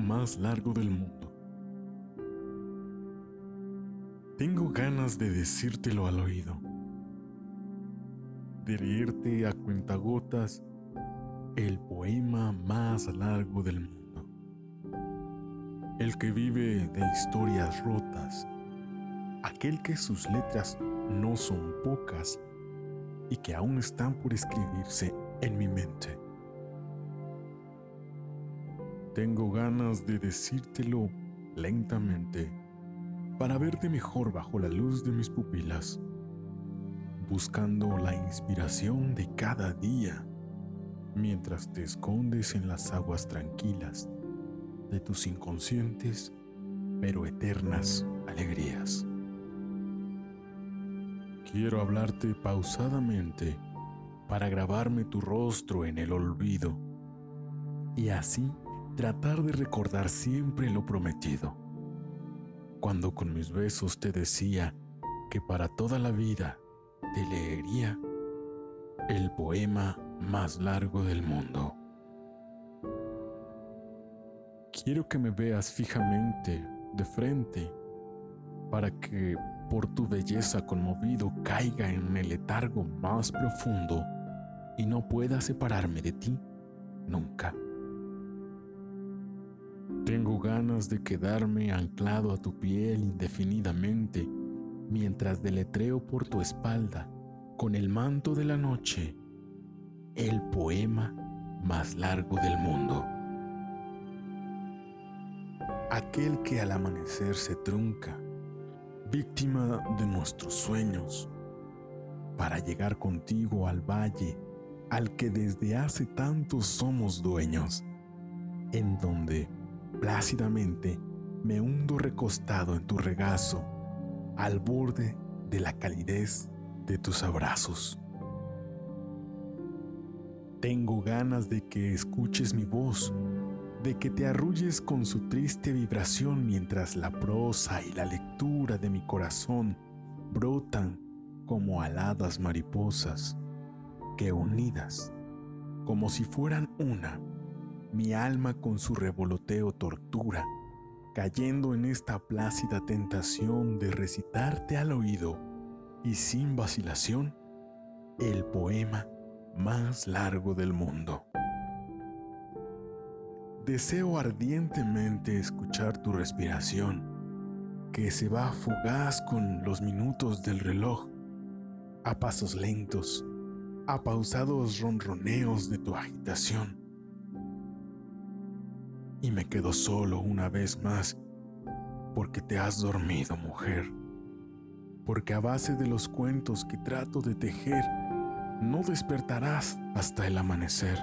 más largo del mundo. Tengo ganas de decírtelo al oído, de leerte a cuentagotas el poema más largo del mundo, el que vive de historias rotas, aquel que sus letras no son pocas y que aún están por escribirse en mi mente. Tengo ganas de decírtelo lentamente para verte mejor bajo la luz de mis pupilas, buscando la inspiración de cada día mientras te escondes en las aguas tranquilas de tus inconscientes pero eternas alegrías. Quiero hablarte pausadamente para grabarme tu rostro en el olvido y así tratar de recordar siempre lo prometido. Cuando con mis besos te decía que para toda la vida te leería el poema más largo del mundo. Quiero que me veas fijamente, de frente, para que por tu belleza conmovido caiga en el letargo más profundo y no pueda separarme de ti nunca. Tengo ganas de quedarme anclado a tu piel indefinidamente mientras deletreo por tu espalda con el manto de la noche el poema más largo del mundo. Aquel que al amanecer se trunca, víctima de nuestros sueños, para llegar contigo al valle al que desde hace tantos somos dueños, en donde plácidamente me hundo recostado en tu regazo, al borde de la calidez de tus abrazos. Tengo ganas de que escuches mi voz, de que te arrulles con su triste vibración mientras la prosa y la lectura de mi corazón brotan como aladas mariposas que unidas, como si fueran una, mi alma con su revoloteo tortura, cayendo en esta plácida tentación de recitarte al oído y sin vacilación el poema más largo del mundo. Deseo ardientemente escuchar tu respiración, que se va fugaz con los minutos del reloj, a pasos lentos, a pausados ronroneos de tu agitación y me quedo solo una vez más porque te has dormido, mujer. Porque a base de los cuentos que trato de tejer, no despertarás hasta el amanecer.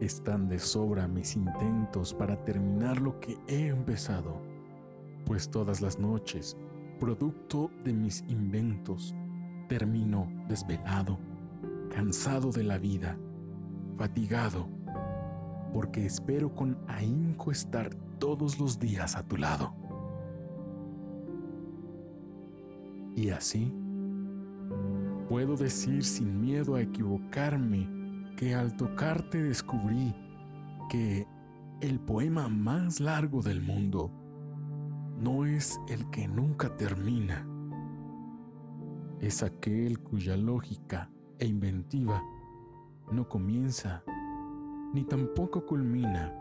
Están de sobra mis intentos para terminar lo que he empezado, pues todas las noches, producto de mis inventos, termino desvelado, cansado de la vida, fatigado porque espero con ahínco estar todos los días a tu lado. Y así, puedo decir sin miedo a equivocarme que al tocarte descubrí que el poema más largo del mundo no es el que nunca termina, es aquel cuya lógica e inventiva no comienza ni tampoco culmina,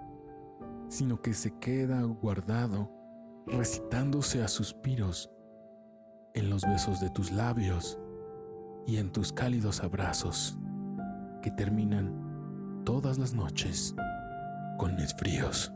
sino que se queda guardado recitándose a suspiros en los besos de tus labios y en tus cálidos abrazos que terminan todas las noches con mis fríos.